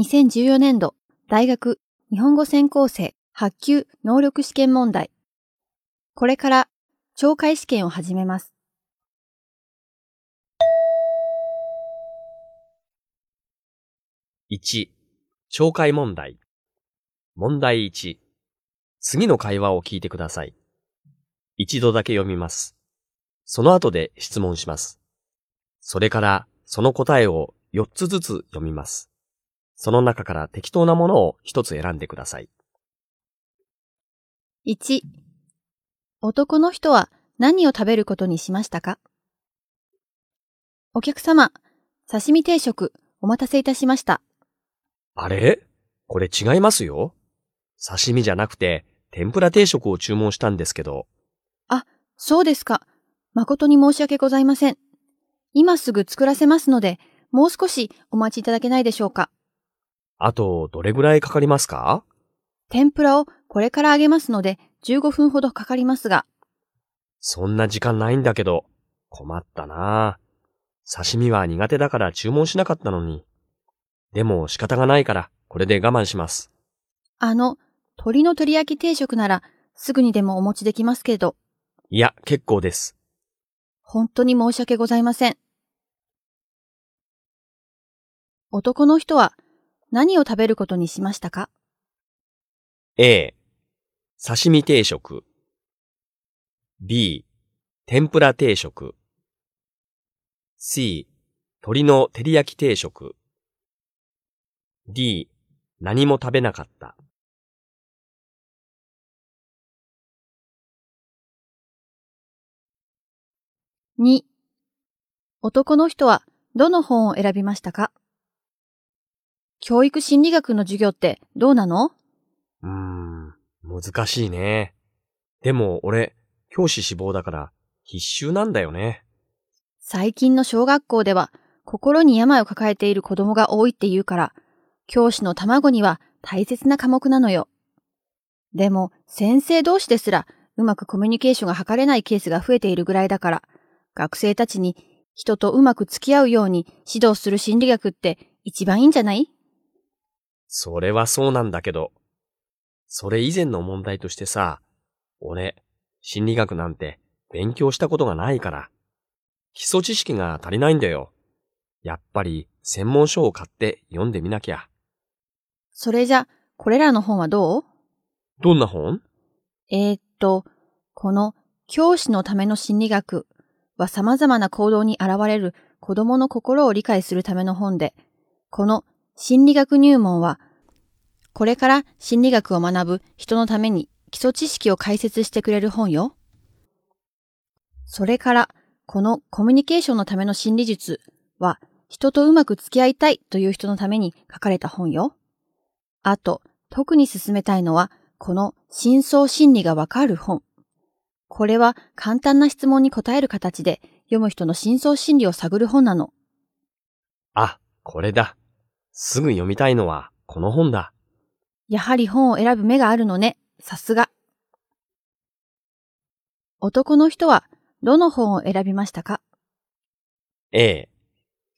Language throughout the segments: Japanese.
2014年度大学日本語専攻生発給能力試験問題。これから懲戒試験を始めます。1、紹介問題。問題1。次の会話を聞いてください。一度だけ読みます。その後で質問します。それから、その答えを4つずつ読みます。その中から適当なものを1つ選んでください。1、男の人は何を食べることにしましたか？お客様、刺身定食お待たせいたしました。あれ？これ違いますよ。刺身じゃなくて、天ぷら定食を注文したんですけど、そうですか。誠に申し訳ございません。今すぐ作らせますので、もう少しお待ちいただけないでしょうか。あと、どれぐらいかかりますか？天ぷらをこれから揚げますので、15分ほどかかりますが、そんな時間ないんだけど、困ったな刺身は苦手だから注文しなかったのに。でも仕方がないから、これで我慢します。あの、鶏の照り焼き定食なら、すぐにでもお持ちできますけれど、いや、結構です。本当に申し訳ございません。男の人は何を食べることにしましたか？A、刺身定食。B、天ぷら定食。C、鶏の照り焼き定食。D、何も食べなかった。?2、男の人はどの本を選びましたか？教育心理学の授業ってどうなの？うーん、難しいね。でも俺、教師志望だから必修なんだよね。最近の小学校では心に病を抱えている子供が多いって言うから、教師の卵には大切な科目なのよ。でも先生同士ですらうまくコミュニケーションが図れないケースが増えているぐらいだから、学生たちに人とうまく付き合うように指導する心理学って一番いいんじゃない？それはそうなんだけど、それ以前の問題としてさ、俺、心理学なんて勉強したことがないから、基礎知識が足りないんだよ。やっぱり専門書を買って読んでみなきゃ。それじゃ、これらの本はどう？どんな本？えーっと、この教師のための心理学は様々な行動に現れる子供の心を理解するための本で、この心理学入門は、これから心理学を学ぶ人のために基礎知識を解説してくれる本よ。それから、このコミュニケーションのための心理術は、人とうまく付き合いたいという人のために書かれた本よ。あと、特に進めたいのは、この深層心理がわかる本。これは簡単な質問に答える形で読む人の深層心理を探る本なの。あ、これだ。すぐ読みたいのはこの本だ。やはり本を選ぶ目があるのね。さすが。男の人はどの本を選びましたか？A、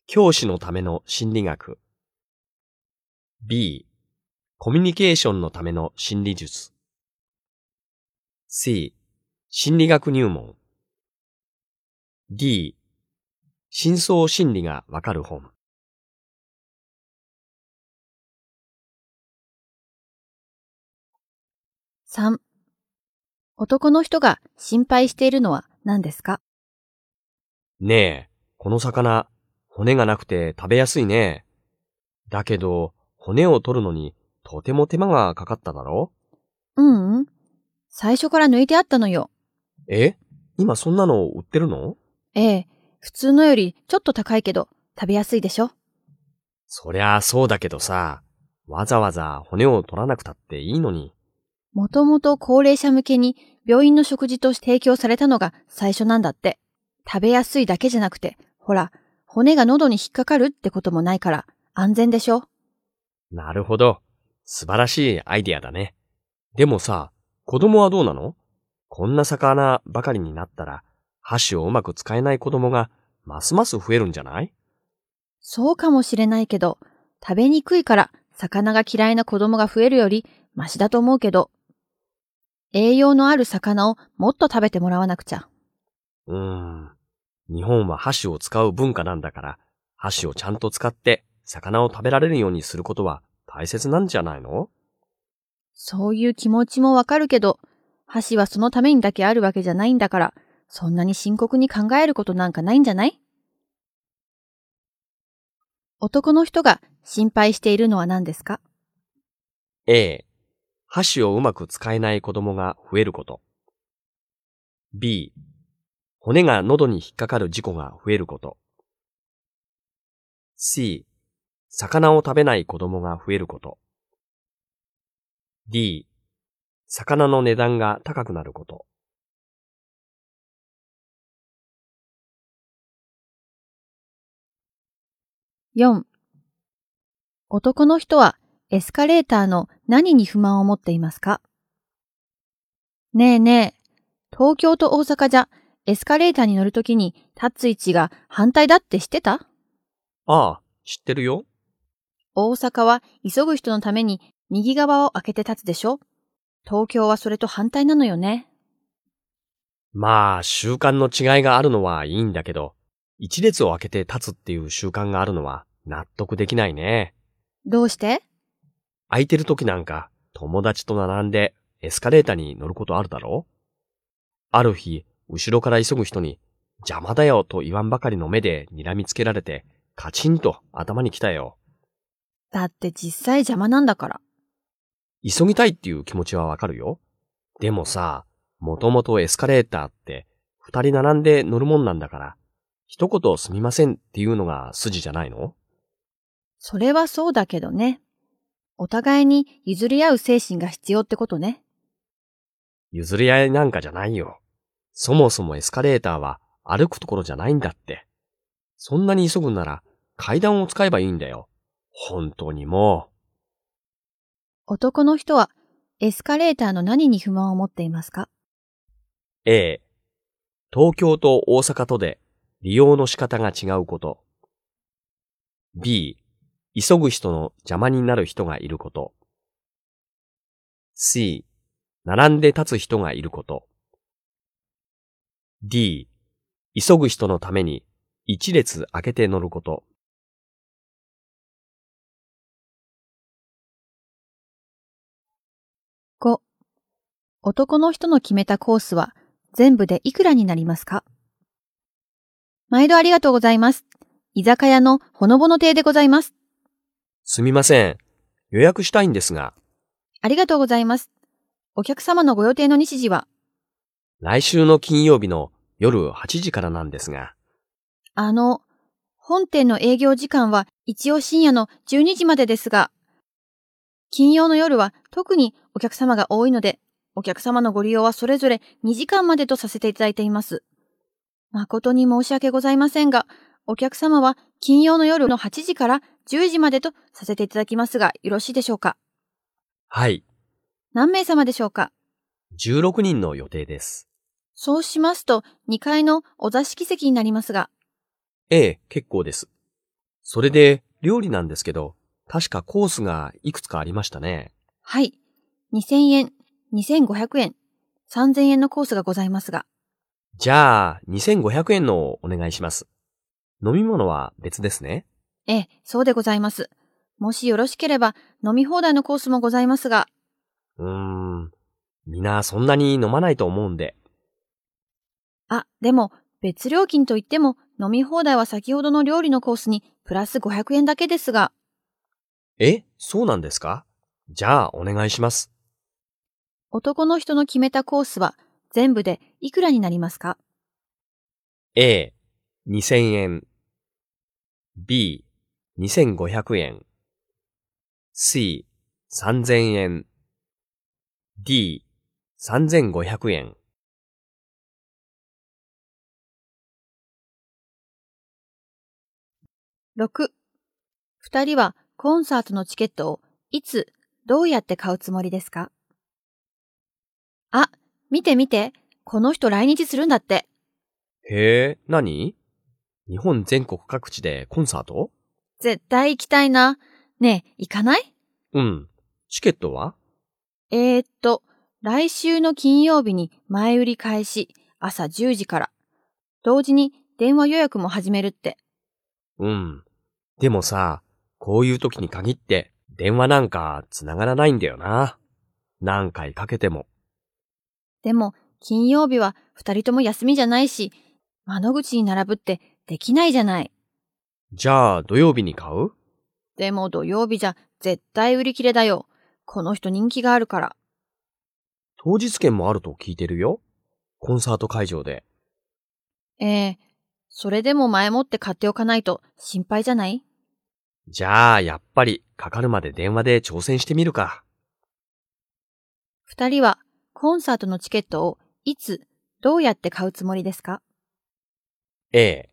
教師のための心理学。B、コミュニケーションのための心理術。C、心理学入門。D、深層心理がわかる本。?3、男の人が心配しているのは何ですか？ねえ、この魚、骨がなくて食べやすいね。だけど、骨を取るのにとても手間がかかっただろ？ううん、うん。最初から抜いてあったのよ。え？今そんなの売ってるの？ええ、普通のよりちょっと高いけど食べやすいでしょ？そりゃあそうだけどさ、わざわざ骨を取らなくたっていいのに。もともと高齢者向けに病院の食事として提供されたのが最初なんだって。食べやすいだけじゃなくて、ほら、骨が喉に引っかかるってこともないから安全でしょ？なるほど。素晴らしいアイディアだね。でもさ、子供はどうなの？こんな魚ばかりになったら、箸をうまく使えない子供がますます増えるんじゃない？そうかもしれないけど、食べにくいから魚が嫌いな子供が増えるよりマシだと思うけど、栄養のある魚をもっと食べてもらわなくちゃ。うーん。日本は箸を使う文化なんだから、箸をちゃんと使って魚を食べられるようにすることは大切なんじゃないの？そういう気持ちもわかるけど、箸はそのためにだけあるわけじゃないんだから、そんなに深刻に考えることなんかないんじゃない？男の人が心配しているのは何ですか ?A、箸をうまく使えない子供が増えること。B、骨が喉に引っかかる事故が増えること。C、魚を食べない子供が増えること。D、魚の値段が高くなること。4男の人はエスカレーターの何に不満を持っていますか？ねえねえ、東京と大阪じゃエスカレーターに乗るときに立つ位置が反対だって知ってた？ああ、知ってるよ。大阪は急ぐ人のために右側を開けて立つでしょ？東京はそれと反対なのよね。まあ、習慣の違いがあるのはいいんだけど、一列を開けて立つっていう習慣があるのは納得できないね。どうして？空いてる時なんか友達と並んでエスカレーターに乗ることあるだろ？ある日、後ろから急ぐ人に邪魔だよと言わんばかりの目で睨みつけられてカチンと頭に来たよ。だって実際邪魔なんだから。急ぎたいっていう気持ちはわかるよ。でもさ、もともとエスカレーターって二人並んで乗るもんなんだから、一言すみませんっていうのが筋じゃないの？それはそうだけどね。お互いに譲り合う精神が必要ってことね。譲り合いなんかじゃないよ。そもそもエスカレーターは歩くところじゃないんだって。そんなに急ぐんなら階段を使えばいいんだよ。本当にもう。男の人はエスカレーターの何に不満を持っていますか ?A、東京と大阪とで利用の仕方が違うこと。B、急ぐ人の邪魔になる人がいること。C、並んで立つ人がいること。D、急ぐ人のために一列空けて乗ること。5. 男の人の決めたコースは全部でいくらになりますか？毎度ありがとうございます。居酒屋のほのぼの亭でございます。すみません。予約したいんですが。ありがとうございます。お客様のご予定の日時は？来週の金曜日の夜8時からなんですが。あの、本店の営業時間は一応深夜の12時までですが、金曜の夜は特にお客様が多いので、お客様のご利用はそれぞれ2時間までとさせていただいています。誠に申し訳ございませんが、お客様は金曜の夜の8時から10時までとさせていただきますが、よろしいでしょうか？はい。何名様でしょうか ?16 人の予定です。そうしますと、2階のお座敷席になりますが。ええ、結構です。それで、料理なんですけど、確かコースがいくつかありましたね。はい。2000円、2500円、3000円のコースがございますが。じゃあ、2500円のをお願いします。飲み物は別ですね。ええ、そうでございます。もしよろしければ、飲み放題のコースもございますが。うーん。みんなそんなに飲まないと思うんで。あ、でも、別料金といっても、飲み放題は先ほどの料理のコースにプラス500円だけですが。え、そうなんですか？じゃあ、お願いします。男の人の決めたコースは、全部でいくらになりますか ?A、2000円。B、2500円。C、3000円。D、3500円。6. 二人はコンサートのチケットをいつ、どうやって買うつもりですか？あ、見て見て、この人来日するんだって。へえ、何？日本全国各地でコンサート？絶対行きたいな。ねえ、行かない？うん。チケットは？えー、っと、来週の金曜日に前売り開始、朝10時から。同時に電話予約も始めるって。うん。でもさ、こういう時に限って電話なんか繋がらないんだよな。何回かけても。でも、金曜日は二人とも休みじゃないし、窓口に並ぶってできないじゃない。じゃあ土曜日に買う？でも土曜日じゃ絶対売り切れだよ。この人人気があるから。当日券もあると聞いてるよ。コンサート会場で。ええそれでも前もって買っておかないと心配じゃない？じゃあやっぱりかかるまで電話で挑戦してみるか。二人はコンサートのチケットをいつ、どうやって買うつもりですか？A、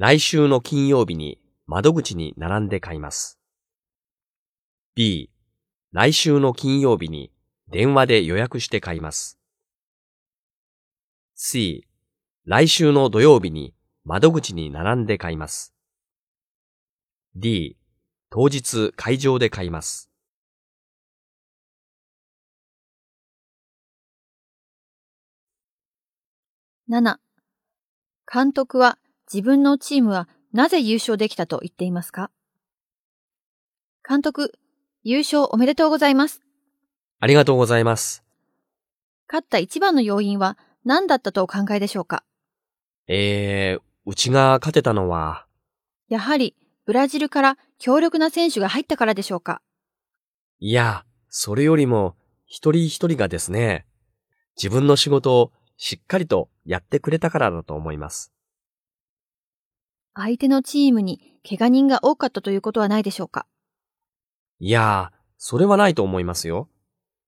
来週の金曜日に窓口に並んで買います。B、来週の金曜日に電話で予約して買います。C、来週の土曜日に窓口に並んで買います。D、当日会場で買います。7. 監督は自分のチームはなぜ優勝できたと言っていますか？監督、優勝おめでとうございます。ありがとうございます。勝った一番の要因は何だったとお考えでしょうか？えー、うちが勝てたのは、やはりブラジルから強力な選手が入ったからでしょうか？いや、それよりも、一人一人がですね、自分の仕事をしっかりとやってくれたからだと思います。相手のチームに怪我人が多かったということはないでしょうか？いやー、それはないと思いますよ。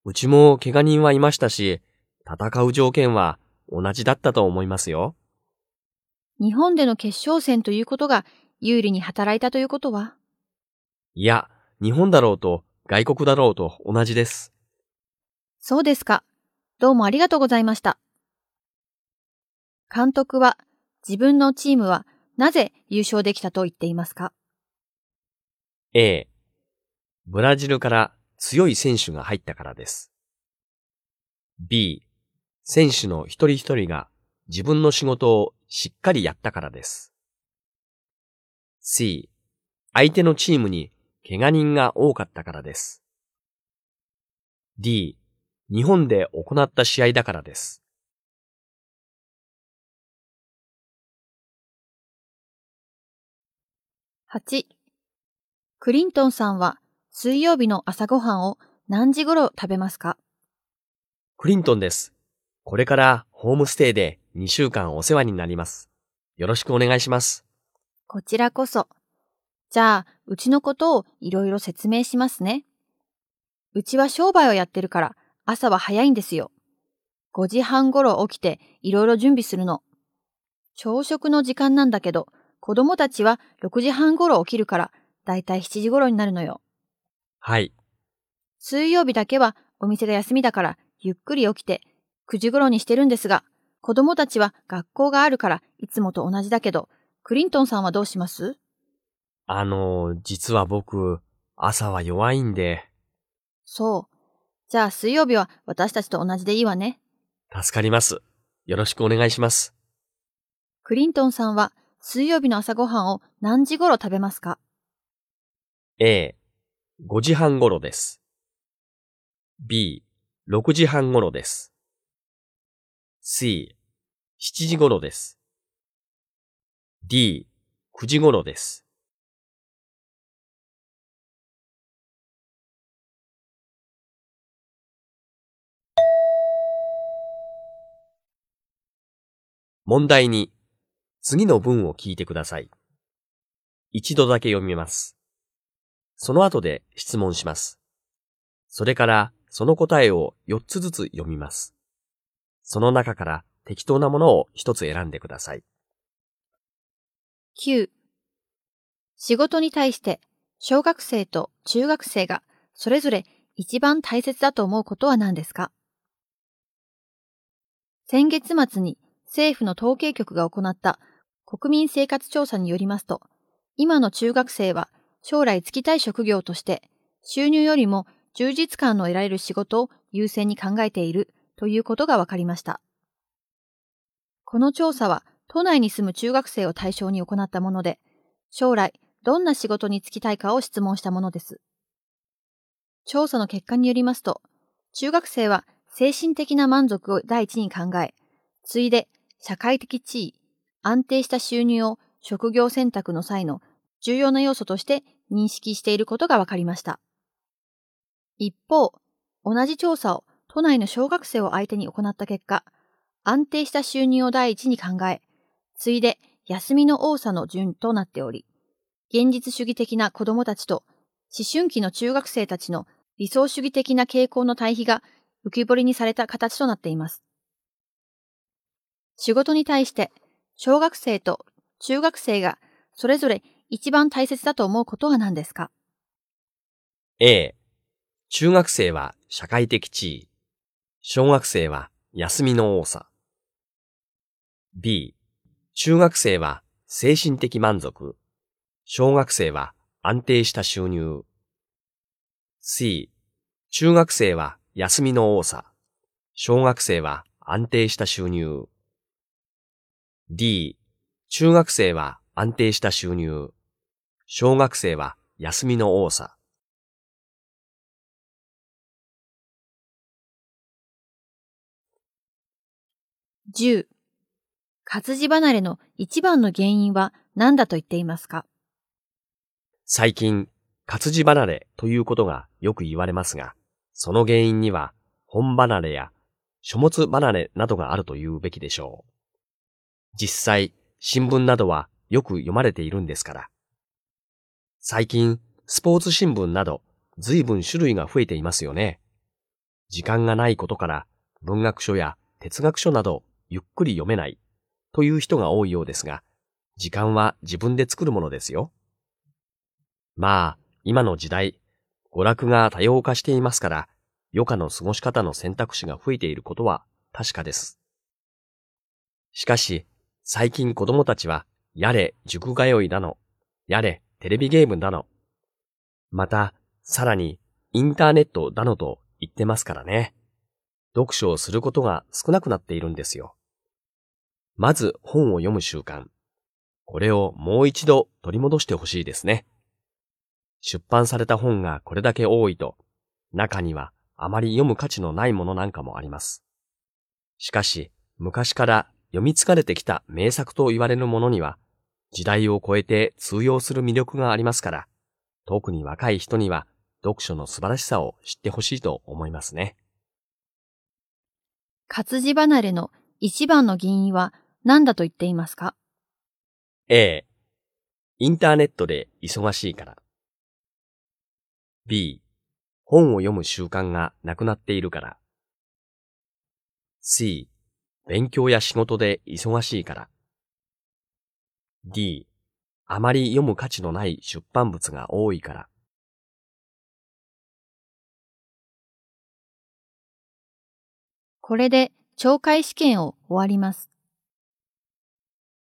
うちも怪我人はいましたし、戦う条件は同じだったと思いますよ。日本での決勝戦ということが有利に働いたということは？いや、日本だろうと外国だろうと同じです。そうですか。どうもありがとうございました。監督は自分のチームはなぜ優勝できたと言っていますか？A、ブラジルから強い選手が入ったからです。B、選手の一人一人が自分の仕事をしっかりやったからです。C、相手のチームに怪我人が多かったからです。D、日本で行った試合だからです。8. クリントンさんは水曜日の朝ごはんを何時頃食べますか？クリントンです。これからホームステイで2週間お世話になります。よろしくお願いします。こちらこそ。じゃあ、うちのことをいろいろ説明しますね。うちは商売をやってるから朝は早いんですよ。5時半頃起きていろいろ準備するの。朝食の時間なんだけど、子供たちは6時半頃起きるから、だいたい7時頃になるのよ。はい。水曜日だけはお店が休みだからゆっくり起きて9時頃にしてるんですが、子供たちは学校があるからいつもと同じだけど、クリントンさんはどうします？あの、実は僕、朝は弱いんで、そう。じゃあ水曜日は私たちと同じでいいわね。助かります。よろしくお願いします。クリントンさんは水曜日の朝ごはんを何時頃食べますか？A、5時半頃です。B、6時半頃です。C、7時頃です。D、9時頃です。問題に、次の文を聞いてください。一度だけ読みます。その後で質問します。それからその答えを4つずつ読みます。その中から適当なものを1つ選んでください。?9。仕事に対して小学生と中学生がそれぞれ一番大切だと思うことは何ですか？先月末に政府の統計局が行った国民生活調査によりますと、今の中学生は将来就きたい職業として収入よりも充実感の得られる仕事を優先に考えているということが分かりました。この調査は都内に住む中学生を対象に行ったもので、将来どんな仕事に就きたいかを質問したものです。調査の結果によりますと、中学生は精神的な満足を第一に考え、次いで社会的地位、安定した収入を職業選択の際の重要な要素として認識していることが分かりました。一方、同じ調査を都内の小学生を相手に行った結果、安定した収入を第一に考え、次いで休みの多さの順となっており、現実主義的な子供たちと思春期の中学生たちの理想主義的な傾向の対比が浮き彫りにされた形となっています。仕事に対して小学生と中学生がそれぞれ一番大切だと思うことは何ですか ?A、中学生は社会的地位。小学生は休みの多さ。B、中学生は精神的満足。小学生は安定した収入。C、中学生は休みの多さ。小学生は安定した収入。D、中学生は安定した収入。小学生は休みの多さ。10. 活字離れの一番の原因は何だと言っていますか？最近、活字離れということがよく言われますが、その原因には本離れや書物離れなどがあると言うべきでしょう。実際、新聞などはよく読まれているんですから。最近、スポーツ新聞など随分種類が増えていますよね。時間がないことから文学書や哲学書などゆっくり読めないという人が多いようですが、時間は自分で作るものですよ。まあ、今の時代、娯楽が多様化していますから、余暇の過ごし方の選択肢が増えていることは確かです。しかし、最近子供たちは、やれ塾通いだの、やれテレビゲームだの、また、さらにインターネットだのと言ってますからね。読書をすることが少なくなっているんですよ。まず本を読む習慣。これをもう一度取り戻してほしいですね。出版された本がこれだけ多いと、中にはあまり読む価値のないものなんかもあります。しかし、昔から読み疲れてきた名作と言われるものには、時代を超えて通用する魅力がありますから、特に若い人には読書の素晴らしさを知ってほしいと思いますね。活字離れの一番の原因は何だと言っていますか ?A、インターネットで忙しいから。B、本を読む習慣がなくなっているから。C、勉強や仕事で忙しいから。D、あまり読む価値のない出版物が多いから。これで懲戒試験を終わります。